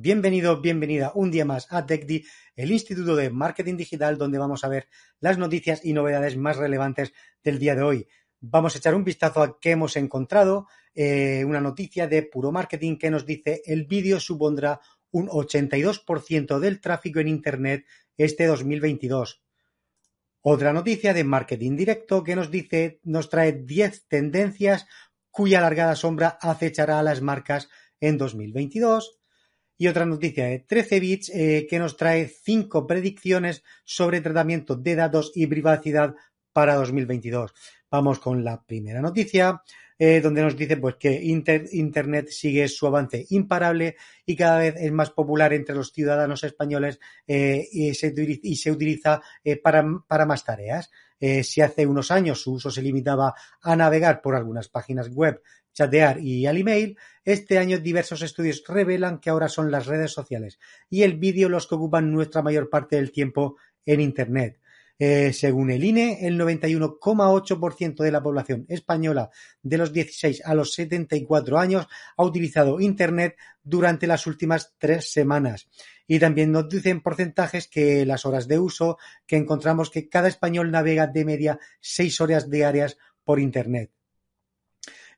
Bienvenido, bienvenida un día más a TechDi, el Instituto de Marketing Digital, donde vamos a ver las noticias y novedades más relevantes del día de hoy. Vamos a echar un vistazo a qué hemos encontrado, eh, una noticia de Puro Marketing que nos dice el vídeo supondrá un 82% del tráfico en Internet este 2022. Otra noticia de Marketing Directo que nos dice, nos trae 10 tendencias cuya largada sombra acechará a las marcas en 2022. Y otra noticia de 13 bits eh, que nos trae 5 predicciones sobre tratamiento de datos y privacidad para 2022. Vamos con la primera noticia, eh, donde nos dice pues, que Inter Internet sigue su avance imparable y cada vez es más popular entre los ciudadanos españoles eh, y, se, utiliza eh, para, más tareas. Eh, si hace unos años su uso se limitaba a navegar por algunas páginas web chatear y al email, este año diversos estudios revelan que ahora son las redes sociales y el vídeo los que ocupan nuestra mayor parte del tiempo en Internet. Eh, según el INE, el 91,8% de la población española de los 16 a los 74 años ha utilizado Internet durante las últimas tres semanas. Y también nos dicen porcentajes que las horas de uso, que encontramos que cada español navega de media seis horas diarias por Internet.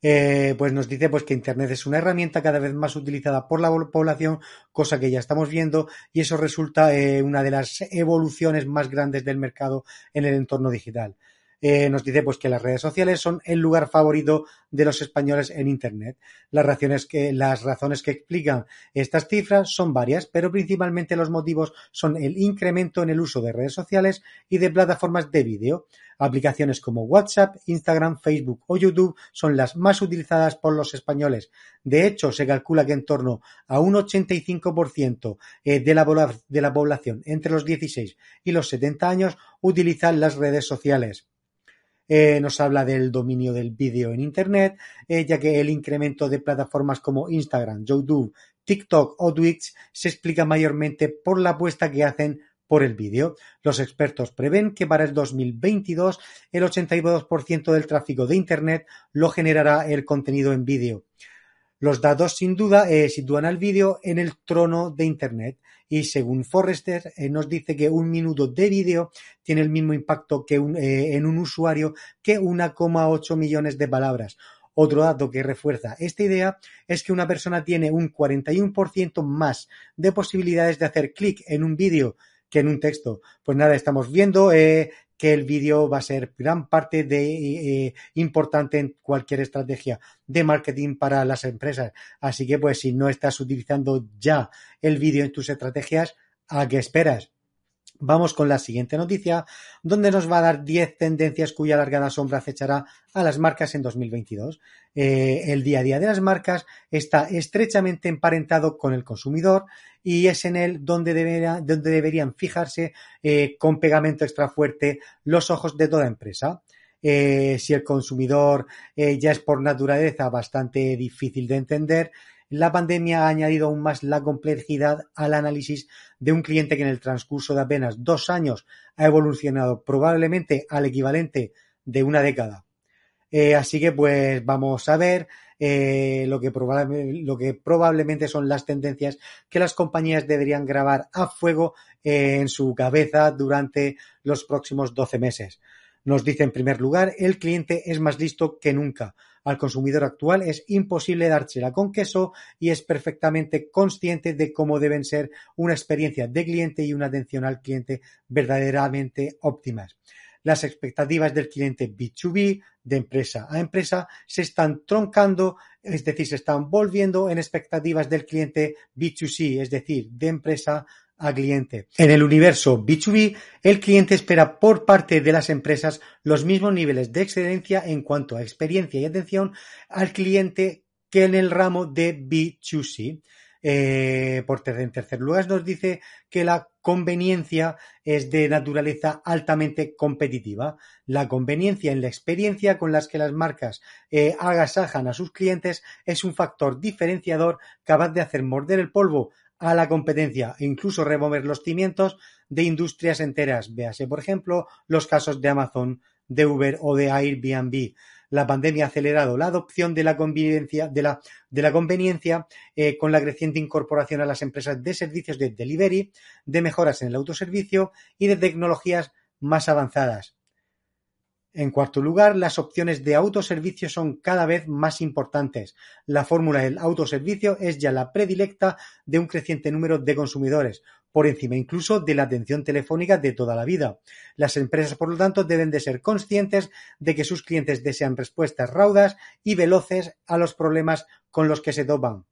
Eh, pues nos dice pues que Internet es una herramienta cada vez más utilizada por la población, cosa que ya estamos viendo, y eso resulta eh, una de las evoluciones más grandes del mercado en el entorno digital. Eh, nos dice pues que las redes sociales son el lugar favorito de los españoles en Internet. Las razones, que, las razones que explican estas cifras son varias, pero principalmente los motivos son el incremento en el uso de redes sociales y de plataformas de vídeo. Aplicaciones como WhatsApp, Instagram, Facebook o YouTube son las más utilizadas por los españoles. De hecho, se calcula que en torno a un 85% de la, de la población entre los 16 y los 70 años utilizan las redes sociales. Eh, nos habla del dominio del vídeo en Internet, eh, ya que el incremento de plataformas como Instagram, YouTube, TikTok o Twitch se explica mayormente por la apuesta que hacen por el vídeo. Los expertos prevén que para el 2022 el 82% del tráfico de Internet lo generará el contenido en vídeo. Los datos sin duda eh, sitúan al vídeo en el trono de Internet y según Forrester eh, nos dice que un minuto de vídeo tiene el mismo impacto que un, eh, en un usuario que 1,8 millones de palabras. Otro dato que refuerza esta idea es que una persona tiene un 41% más de posibilidades de hacer clic en un vídeo que en un texto. Pues nada, estamos viendo eh, que el vídeo va a ser gran parte de eh, importante en cualquier estrategia de marketing para las empresas. Así que pues si no estás utilizando ya el vídeo en tus estrategias, ¿a qué esperas? Vamos con la siguiente noticia, donde nos va a dar 10 tendencias cuya largada sombra acechará a las marcas en 2022. Eh, el día a día de las marcas está estrechamente emparentado con el consumidor y es en él donde, debería, donde deberían fijarse eh, con pegamento extra fuerte los ojos de toda empresa. Eh, si el consumidor ya es por naturaleza bastante difícil de entender, la pandemia ha añadido aún más la complejidad al análisis de un cliente que en el transcurso de apenas dos años ha evolucionado probablemente al equivalente de una década. Eh, así que pues vamos a ver eh, lo, que probablemente son las tendencias que las compañías deberían grabar a fuego eh, en su cabeza durante los próximos 12 meses. Nos dice en primer lugar, el cliente es más listo que nunca. Al consumidor actual es imposible dársela con queso y es perfectamente consciente de cómo deben ser una experiencia de cliente y una atención al cliente verdaderamente óptimas. Las expectativas del cliente B2B, de empresa a empresa, se están troncando, es decir, se están volviendo en expectativas del cliente B2C, es decir, de empresa cliente. En el universo B2B, el cliente espera por parte de las empresas los mismos niveles de excelencia en cuanto a experiencia y atención al cliente que en el ramo de B2C. Eh, por en tercer lugar, nos dice que la conveniencia es de naturaleza altamente competitiva. La conveniencia en la experiencia con las que las marcas eh, agasajan a sus clientes es un factor diferenciador capaz de hacer morder el polvo a la competencia e incluso remover los cimientos de industrias enteras. Véase, por ejemplo, los casos de Amazon, de Uber o de Airbnb. La pandemia ha acelerado la adopción de la conveniencia, eh, con la creciente incorporación a las empresas de servicios de delivery, de mejoras en el autoservicio y de tecnologías más avanzadas. En cuarto lugar, las opciones de autoservicio son cada vez más importantes. La fórmula del autoservicio es ya la predilecta de un creciente número de consumidores, por encima incluso de la atención telefónica de toda la vida. Las empresas, por lo tanto, deben de ser conscientes de que sus clientes desean respuestas raudas y veloces a los problemas con los que se topan.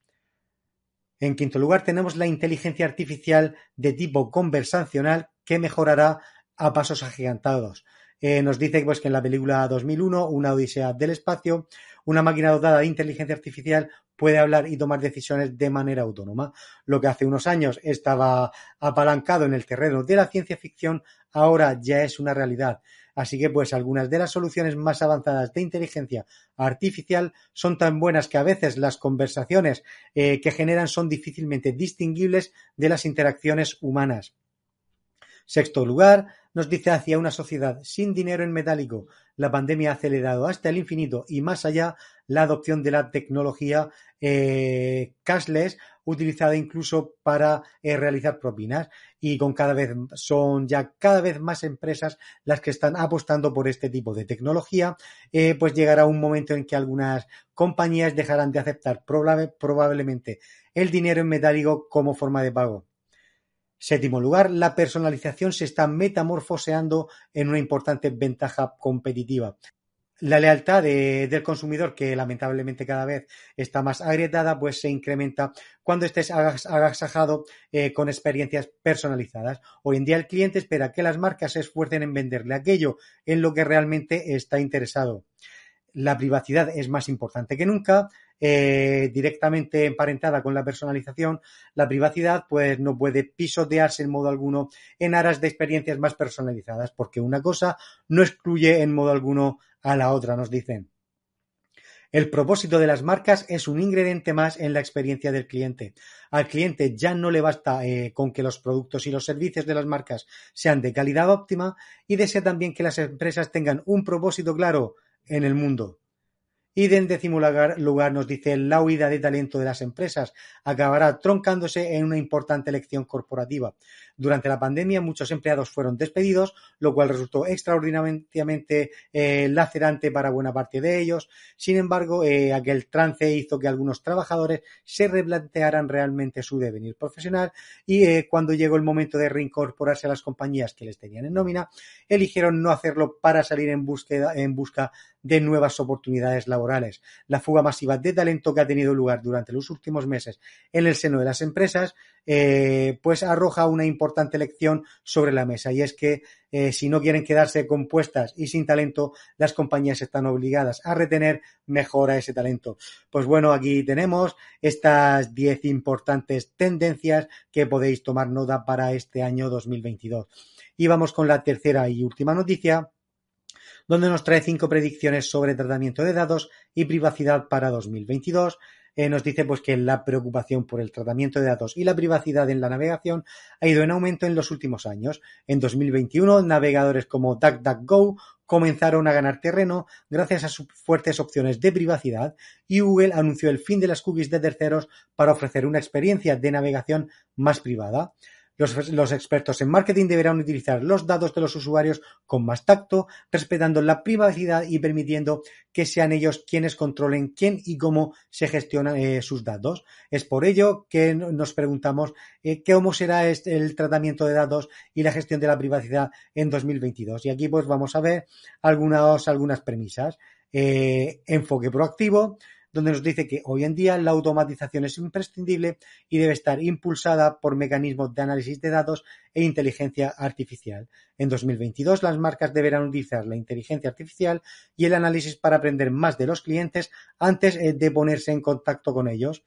En quinto lugar, tenemos la inteligencia artificial de tipo conversacional que mejorará a pasos agigantados. Eh, nos dice pues, que en la película 2001, Una Odisea del Espacio, una máquina dotada de inteligencia artificial puede hablar y tomar decisiones de manera autónoma. Lo que hace unos años estaba apalancado en el terreno de la ciencia ficción, ahora ya es una realidad. Así que, pues, algunas de las soluciones más avanzadas de inteligencia artificial son tan buenas que a veces las conversaciones eh, que generan son difícilmente distinguibles de las interacciones humanas. Sexto lugar, nos dice hacia una sociedad sin dinero en metálico. La pandemia ha acelerado hasta el infinito y más allá la adopción de la tecnología eh, cashless utilizada incluso para eh, realizar propinas. Y con cada vez son ya cada vez más empresas las que están apostando por este tipo de tecnología. Eh, pues llegará un momento en que algunas compañías dejarán de aceptar probablemente el dinero en metálico como forma de pago Séptimo lugar, la personalización se está metamorfoseando en una importante ventaja competitiva. La lealtad del consumidor, que lamentablemente cada vez está más agrietada, pues se incrementa cuando estés agasajado eh, con experiencias personalizadas. Hoy en día el cliente espera que las marcas se esfuercen en venderle aquello en lo que realmente está interesado. La privacidad es más importante que nunca, eh, directamente emparentada con la personalización, la privacidad pues no puede pisotearse en modo alguno en aras de experiencias más personalizadas, porque una cosa no excluye en modo alguno a la otra, nos dicen. El propósito de las marcas es un ingrediente más en la experiencia del cliente. Al cliente ya no le basta eh, con que los productos y los servicios de las marcas sean de calidad óptima y desea también que las empresas tengan un propósito claro en el mundo. Y en décimo lugar, nos dice la huida de talento de las empresas acabará troncándose en una importante elección corporativa. Durante la pandemia muchos empleados fueron despedidos, lo cual resultó extraordinariamente eh, lacerante para buena parte de ellos. Sin embargo, eh, aquel trance hizo que algunos trabajadores se replantearan realmente su devenir profesional y eh, cuando llegó el momento de reincorporarse a las compañías que les tenían en nómina, eligieron no hacerlo para salir en, búsqueda, en busca de nuevas oportunidades laborales. La fuga masiva de talento que ha tenido lugar durante los últimos meses en el seno de las empresas, eh, pues arroja una importante lección sobre la mesa y es que eh, si no quieren quedarse compuestas y sin talento, las compañías están obligadas a retener mejor a ese talento. Pues bueno, aquí tenemos estas 10 importantes tendencias que podéis tomar nota para este año 2022. Y vamos con la tercera y última noticia donde nos trae cinco predicciones sobre tratamiento de datos y privacidad para 2022. Eh, nos dice pues que la preocupación por el tratamiento de datos y la privacidad en la navegación ha ido en aumento en los últimos años. En 2021, navegadores como DuckDuckGo comenzaron a ganar terreno gracias a sus fuertes opciones de privacidad y Google anunció el fin de las cookies de terceros para ofrecer una experiencia de navegación más privada. Los, expertos en marketing deberán utilizar los datos de los usuarios con más tacto, respetando la privacidad y permitiendo que sean ellos quienes controlen quién y cómo se gestionan eh, sus datos. Es por ello que nos preguntamos eh, cómo será este, el tratamiento de datos y la gestión de la privacidad en 2022. Y aquí pues vamos a ver algunas, algunas premisas. Eh, enfoque proactivo, donde nos dice que hoy en día la automatización es imprescindible y debe estar impulsada por mecanismos de análisis de datos e inteligencia artificial. En 2022 las marcas deberán utilizar la inteligencia artificial y el análisis para aprender más de los clientes antes eh, de ponerse en contacto con ellos.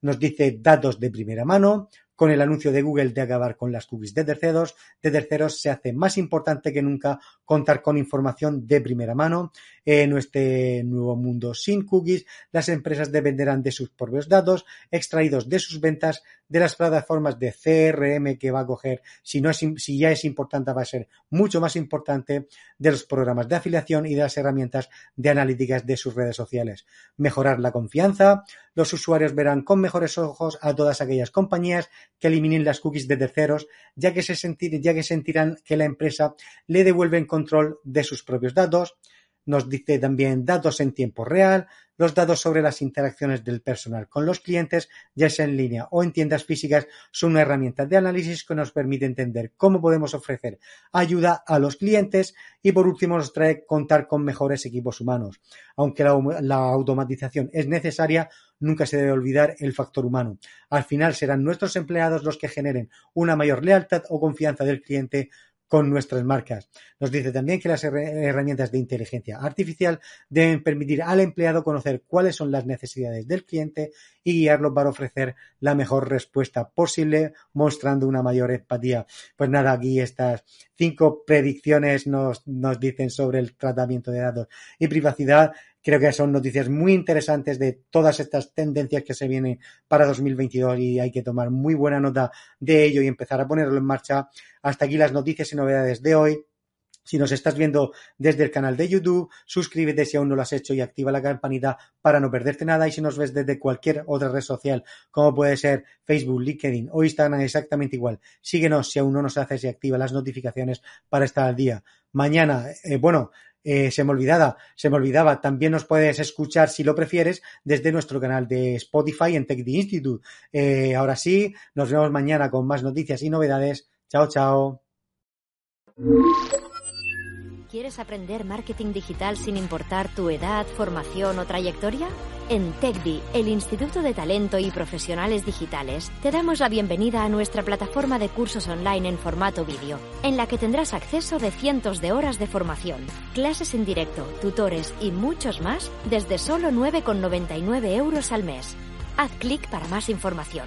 nos dice datos de primera mano, con el anuncio de Google de acabar con las cookies de terceros, de terceros se hace más importante que nunca contar con información de primera mano. En este nuevo mundo sin cookies, las empresas dependerán de sus propios datos extraídos de sus ventas, de las plataformas de CRM que va a coger, si, si ya es importante, va a ser mucho más importante, de los programas de afiliación y de las herramientas de analíticas de sus redes sociales. Mejorar la confianza, los usuarios verán con mejores ojos a todas aquellas compañías que eliminen las cookies de terceros, ya que, se sentir, ya que sentirán que la empresa le devuelve en control de sus propios datos. Nos dice también datos en tiempo real, los datos sobre las interacciones del personal con los clientes, ya sea en línea o en tiendas físicas, son una herramienta de análisis que nos permite entender cómo podemos ofrecer ayuda a los clientes y por último nos trae contar con mejores equipos humanos. Aunque la, la automatización es necesaria, nunca se debe olvidar el factor humano. Al final serán nuestros empleados los que generen una mayor lealtad o confianza del cliente con nuestras marcas. Nos dice también que las herramientas de inteligencia artificial deben permitir al empleado conocer cuáles son las necesidades del cliente y guiarlo para ofrecer la mejor respuesta posible, mostrando una mayor empatía. Pues nada, aquí estas cinco predicciones nos, nos dicen sobre el tratamiento de datos y privacidad Creo que son noticias muy interesantes de todas estas tendencias que se vienen para 2022 y hay que tomar muy buena nota de ello y empezar a ponerlo en marcha. Hasta aquí las noticias y novedades de hoy. Si nos estás viendo desde el canal de YouTube, suscríbete si aún no lo has hecho y activa la campanita para no perderte nada. Y si nos ves desde cualquier otra red social, como puede ser Facebook, LinkedIn o Instagram, exactamente igual. Síguenos si aún no nos haces y activa las notificaciones para estar al día. Mañana, eh, bueno, eh, se me olvidaba, se me olvidaba, también nos puedes escuchar si lo prefieres desde nuestro canal de Spotify en Tech Institute. Eh, ahora sí, nos vemos mañana con más noticias y novedades. Chao, chao. ¿Quieres aprender marketing digital sin importar tu edad, formación o trayectoria? En TechDi, el Instituto de Talento y Profesionales Digitales, te damos la bienvenida a nuestra plataforma de cursos online en formato vídeo, en la que tendrás acceso de cientos de horas de formación, clases en directo, tutores y muchos más desde solo 9,99 euros al mes. Haz clic para más información.